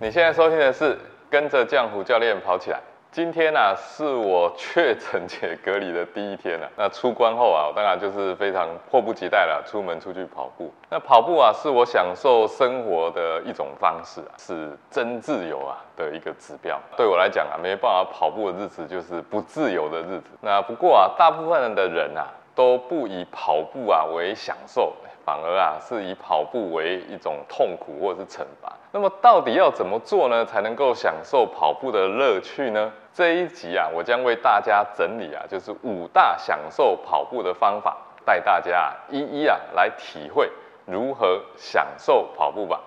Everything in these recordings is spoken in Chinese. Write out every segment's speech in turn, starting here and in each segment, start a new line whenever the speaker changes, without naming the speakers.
你现在收听的是跟着浆糊教练跑起来。今天呢、是我确诊且隔离的第一天了、那出关后啊，我当然就是非常迫不及待了，出门出去跑步。那跑步啊，是我享受生活的一种方式啊，是真自由啊的一个指标。对我来讲啊，没办法跑步的日子就是不自由的日子。那不过啊，大部分的人啊，都不以跑步啊为享受。反而啊，是以跑步为一种痛苦或者是惩罚。那么到底要怎么做呢，才能够享受跑步的乐趣呢？这一集啊，我将为大家整理啊，就是五大享受跑步的方法，带大家啊一一啊来体会如何享受跑步吧。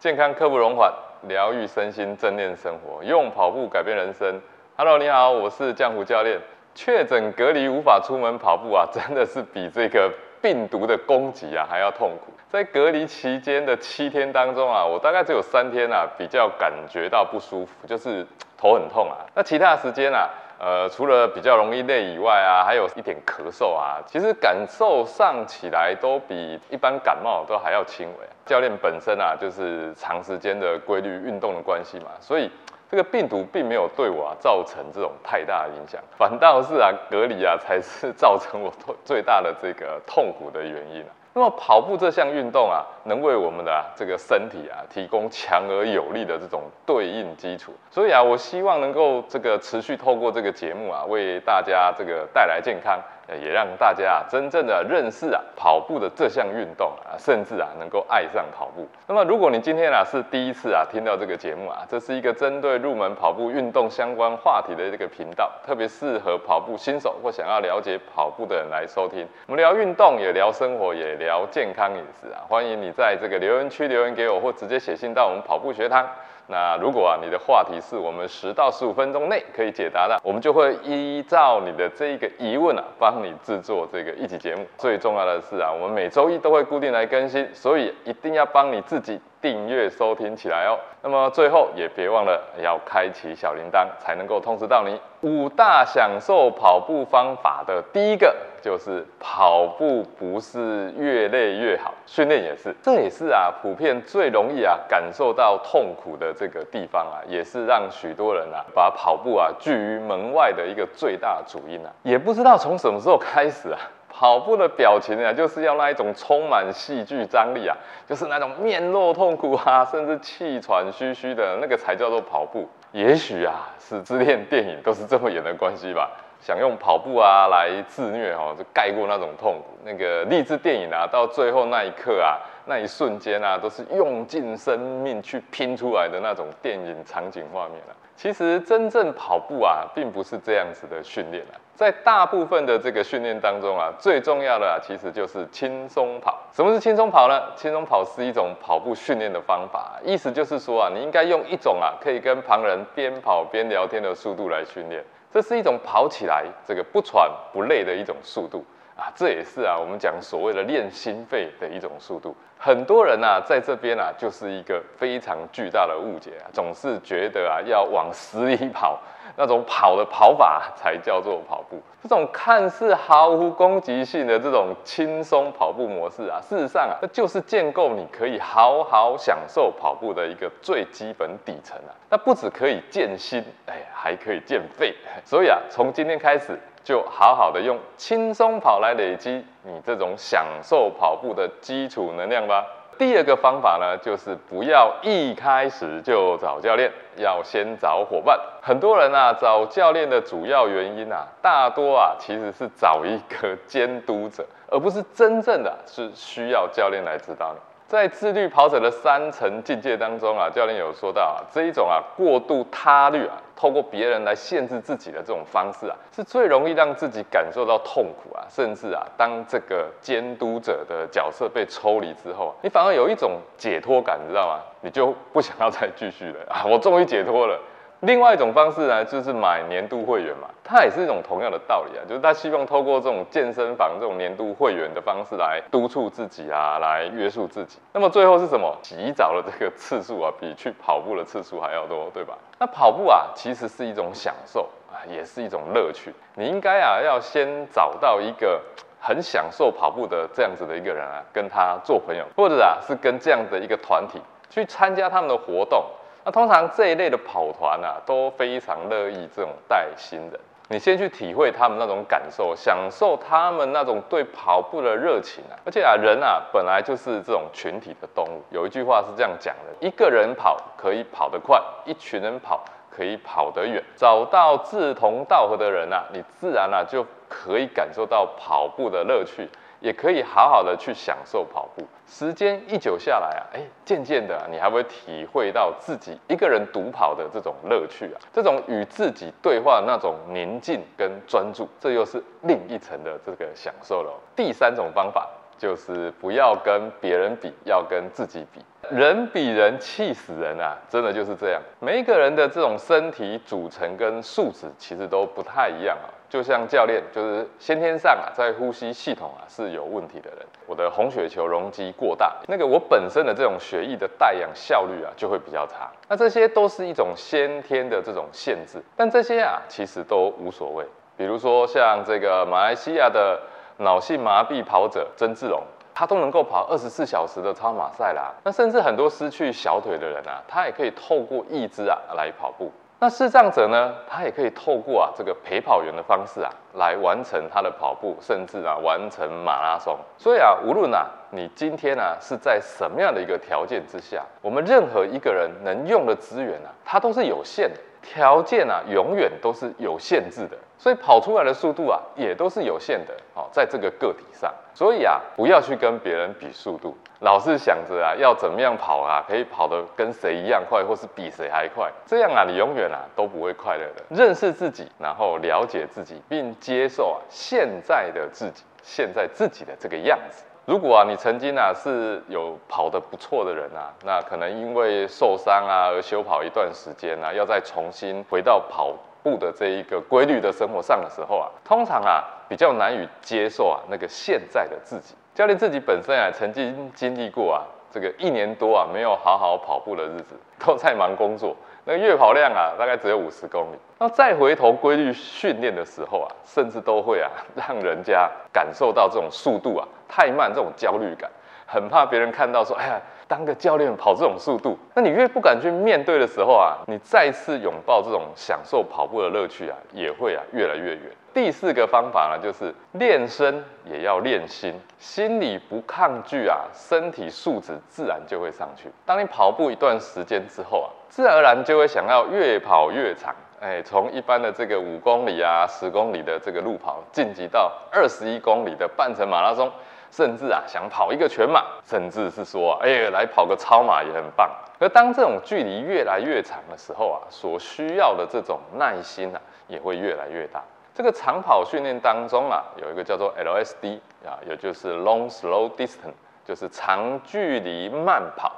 健康刻不容缓，疗愈身心，正念生活，用跑步改变人生。Hello，你好，我是江湖教练。确诊隔离无法出门跑步啊，真的是比这个病毒的攻击啊还要痛苦。在隔离期间的七天当中啊，我大概只有三天啊比较感觉到不舒服，就是头很痛啊。那其他时间啊，呃，除了比较容易累以外啊，还有一点咳嗽啊，其实感受上起来都比一般感冒都还要轻微。教练本身啊，就是长时间的规律运动的关系嘛，所以。这个病毒并没有对我啊造成这种太大的影响，反倒是啊隔离啊才是造成我最大的这个痛苦的原因啊。那么跑步这项运动啊，能为我们的、这个身体啊提供强而有力的这种对应基础，所以啊，我希望能够这个持续透过这个节目啊，为大家这个带来健康，也让大家啊真正的认识啊跑步的这项运动啊，甚至啊能够爱上跑步。那么如果你今天啊是第一次啊听到这个节目啊，这是一个针对入门跑步运动相关话题的这个频道，特别适合跑步新手或想要了解跑步的人来收听。我们聊运动，也聊生活，也聊健康饮食啊。欢迎你在这个留言区留言给我，或直接写信到我们跑步学堂。那如果啊你的话题是我们十到十五分钟内可以解答的，我们就会依照你的这一个疑问啊，帮你制作这个一集节目。最重要的是啊，我们每周一都会固定来更新，所以一定要帮你自己订阅收听起来哦。那么最后也别忘了要开启小铃铛，才能够通知到你。五大享受跑步方法的第一个就是跑步不是越累越好，训练也是，这也是啊普遍最容易啊感受到痛苦的这个地方啊，也是让许多人啊把跑步啊拒于门外的一个最大主因啊。也不知道从什么时候开始啊。跑步的表情啊，就是要那一种充满戏剧张力啊，就是那种面露痛苦啊，甚至气喘吁吁的那个才叫做跑步。也许啊，是自恋电影都是这么演的关系吧。想用跑步啊来自虐哦，就盖过那种痛苦。那个励志电影啊，到最后那一刻啊，那一瞬间啊，都是用尽生命去拼出来的那种电影场景画面啊。其实真正跑步啊，并不是这样子的训练啊。在大部分的这个训练当中啊，最重要的啊，其实就是轻松跑。什么是轻松跑呢？轻松跑是一种跑步训练的方法，意思就是说啊，你应该用一种啊，可以跟旁人边跑边聊天的速度来训练。这是一种跑起来这个不喘不累的一种速度。啊，这也是啊我们讲所谓的练心肺的一种速度。很多人啊在这边啊就是一个非常巨大的误解啊，总是觉得啊要往死里跑，那种跑的跑法才叫做跑步。这种看似毫无攻击性的这种轻松跑步模式啊，事实上啊，那就是建构你可以好好享受跑步的一个最基本底层啊。那不只可以健心，哎，还可以健肺。所以啊，从今天开始，就好好的用轻松跑来累积你这种享受跑步的基础能量吧。第二个方法呢，就是不要一开始就找教练，要先找伙伴。很多人啊，找教练的主要原因啊，大多啊其实是找一个监督者，而不是真正的是需要教练来指导你。在自律跑者的三层境界当中啊，教练有说到啊，这一种啊过度他律啊，透过别人来限制自己的这种方式啊，是最容易让自己感受到痛苦啊，甚至啊，当这个监督者的角色被抽离之后，你反而有一种解脱感，你知道吗？你就不想要再继续了啊，我终于解脱了。另外一种方式呢，就是买年度会员嘛，它也是一种同样的道理啊，就是他希望透过这种健身房这种年度会员的方式来督促自己啊，来约束自己。那么最后是什么？洗澡的这个次数啊，比去跑步的次数还要多，对吧？那跑步啊，其实是一种享受啊，也是一种乐趣。你应该啊，要先找到一个 很享受跑步的这样子的一个人啊，跟他做朋友，或者啊，是跟这样的一个团体。去参加他们的活动。那通常这一类的跑团啊，都非常乐意这种带新人。你先去体会他们那种感受，享受他们那种对跑步的热情啊！而且啊，人啊本来就是这种群体的动物。有一句话是这样讲的：一个人跑可以跑得快，一群人跑可以跑得远。找到志同道合的人啊，你自然啊就可以感受到跑步的乐趣。也可以好好的去享受跑步，时间一久下来啊，哎，渐渐的你还会体会到自己一个人独跑的这种乐趣啊，这种与自己对话那种宁静跟专注，这又是另一层的这个享受了。第三种方法就是不要跟别人比，要跟自己比。人比人气死人啊，真的就是这样。每一个人的这种身体组成跟素质其实都不太一样啊。就像教练，就是先天上啊，在呼吸系统啊是有问题的人，我的红血球容积过大，那个我本身的这种血液的带氧效率啊就会比较差。那这些都是一种先天的这种限制，但这些啊其实都无所谓。比如说像这个马来西亚的脑性麻痹跑者曾志龙，他都能够跑二十四小时的超马赛啦。那甚至很多失去小腿的人啊，他也可以透过意志啊来跑步。那视障者呢，他也可以透过啊这个陪跑员的方式啊，来完成他的跑步，甚至啊完成马拉松。所以啊，无论啊你今天呢是在什么样的一个条件之下，我们任何一个人能用的资源啊，它都是有限的。条件啊，永远都是有限制的，所以跑出来的速度啊，也都是有限的。好，在这个个体上，所以啊，不要去跟别人比速度，老是想着啊，要怎么样跑啊，可以跑得跟谁一样快，或是比谁还快，这样啊，你永远啊都不会快乐的。认识自己，然后了解自己，并接受啊现在的自己，现在自己的这个样子。如果啊，你曾经啊是有跑得不错的人啊，那可能因为受伤啊而休跑一段时间啊，要再重新回到跑步的这一个规律的生活上的时候啊，通常啊比较难以接受啊那个现在的自己。教练自己本身啊曾经经历过啊这个一年多啊没有好好跑步的日子，都在忙工作。那个月跑量啊，大概只有五十公里。那再回头规律训练的时候啊，甚至都会啊，让人家感受到这种速度啊太慢，这种焦虑感，很怕别人看到说，哎呀，当个教练跑这种速度。那你越不敢去面对的时候啊，你再次拥抱这种享受跑步的乐趣啊，也会啊越来越远。第四个方法呢，就是练身也要练心，心里不抗拒啊，身体素质自然就会上去。当你跑步一段时间之后啊。自然而然就会想要越跑越长，哎，从一般的这个五公里啊、十公里的这个路跑，晋级到二十一公里的半程马拉松，甚至啊想跑一个全马，甚至是说，哎，来跑个超马也很棒。而当这种距离越来越长的时候啊，所需要的这种耐心啊，也会越来越大。这个长跑训练当中啊，有一个叫做 LSD 啊，也就是 Long Slow Distance，就是长距离慢跑。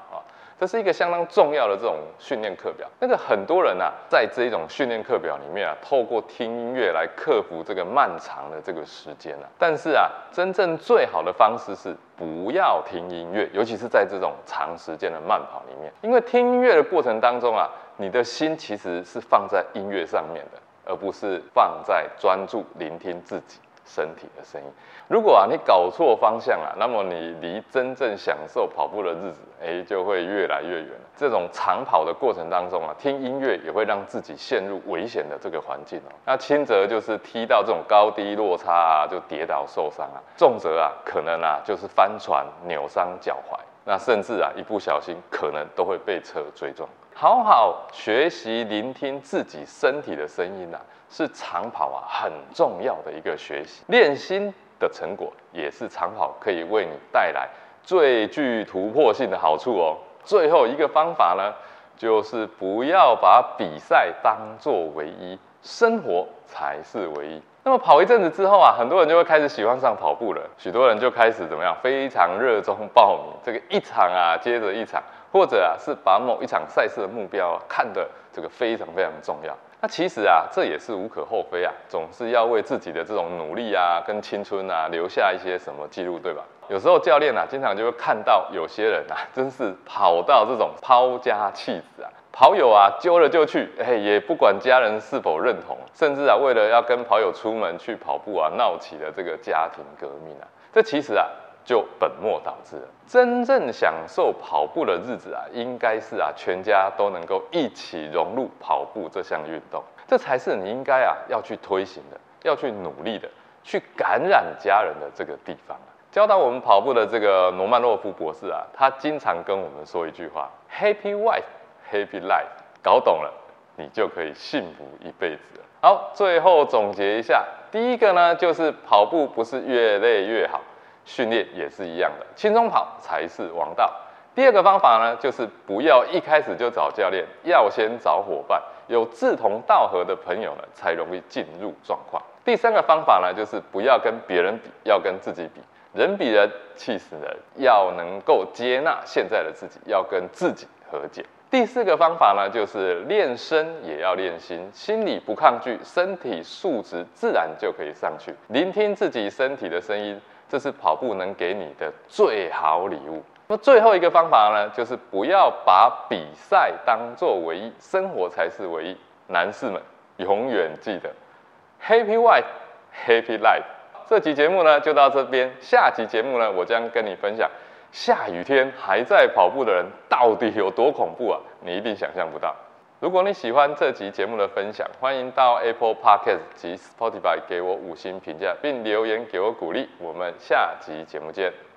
这是一个相当重要的这种训练课表。那个很多人啊，在这一种训练课表里面啊，透过听音乐来克服这个漫长的这个时间啊。但是啊，真正最好的方式是不要听音乐，尤其是在这种长时间的慢跑里面，因为听音乐的过程当中啊，你的心其实是放在音乐上面的，而不是放在专注聆听自己。身体的声音，如果啊你搞错方向啊，那么你离真正享受跑步的日子，哎，就会越来越远这种长跑的过程当中啊，听音乐也会让自己陷入危险的这个环境哦。那轻则就是踢到这种高低落差啊，就跌倒受伤啊；重则啊，可能啊就是翻船扭伤脚踝，那甚至啊一不小心可能都会被车追撞。好好学习聆听自己身体的声音啊。是长跑啊很重要的一个学习练心的成果，也是长跑可以为你带来最具突破性的好处哦。最后一个方法呢，就是不要把比赛当作唯一，生活才是唯一。那么跑一阵子之后啊，很多人就会开始喜欢上跑步了，许多人就开始怎么样，非常热衷报名这个一场啊接着一场，或者啊是把某一场赛事的目标看得这个非常非常重要。那其实啊，这也是无可厚非啊，总是要为自己的这种努力啊，跟青春啊留下一些什么记录，对吧？有时候教练啊，经常就会看到有些人啊，真是跑到这种抛家弃子啊，跑友啊揪了就去，哎，也不管家人是否认同，甚至啊，为了要跟跑友出门去跑步啊，闹起了这个家庭革命啊。这其实啊，就本末倒置了。真正享受跑步的日子啊，应该是啊，全家都能够一起融入跑步这项运动，这才是你应该啊要去推行的，要去努力的，去感染家人的这个地方。教导我们跑步的这个罗曼洛夫博士啊，他经常跟我们说一句话：Happy wife, happy life。搞懂了，你就可以幸福一辈子了。好，最后总结一下，第一个呢，就是跑步不是越累越好。训练也是一样的，轻松跑才是王道。第二个方法呢，就是不要一开始就找教练，要先找伙伴，有志同道合的朋友呢，才容易进入状况。第三个方法呢，就是不要跟别人比，要跟自己比。人比人气死人，要能够接纳现在的自己，要跟自己和解。第四个方法呢，就是练身也要练心，心里不抗拒，身体素质自然就可以上去。聆听自己身体的声音。这是跑步能给你的最好礼物。那最后一个方法呢，就是不要把比赛当作唯一，生活才是唯一。男士们永远记得，Happy wife, Happy life。这集节目呢就到这边，下集节目呢我将跟你分享，下雨天还在跑步的人到底有多恐怖啊？你一定想象不到。如果你喜欢这集节目的分享，欢迎到 Apple Podcast 及 Spotify 给我五星评价，并留言给我鼓励。我们下集节目见。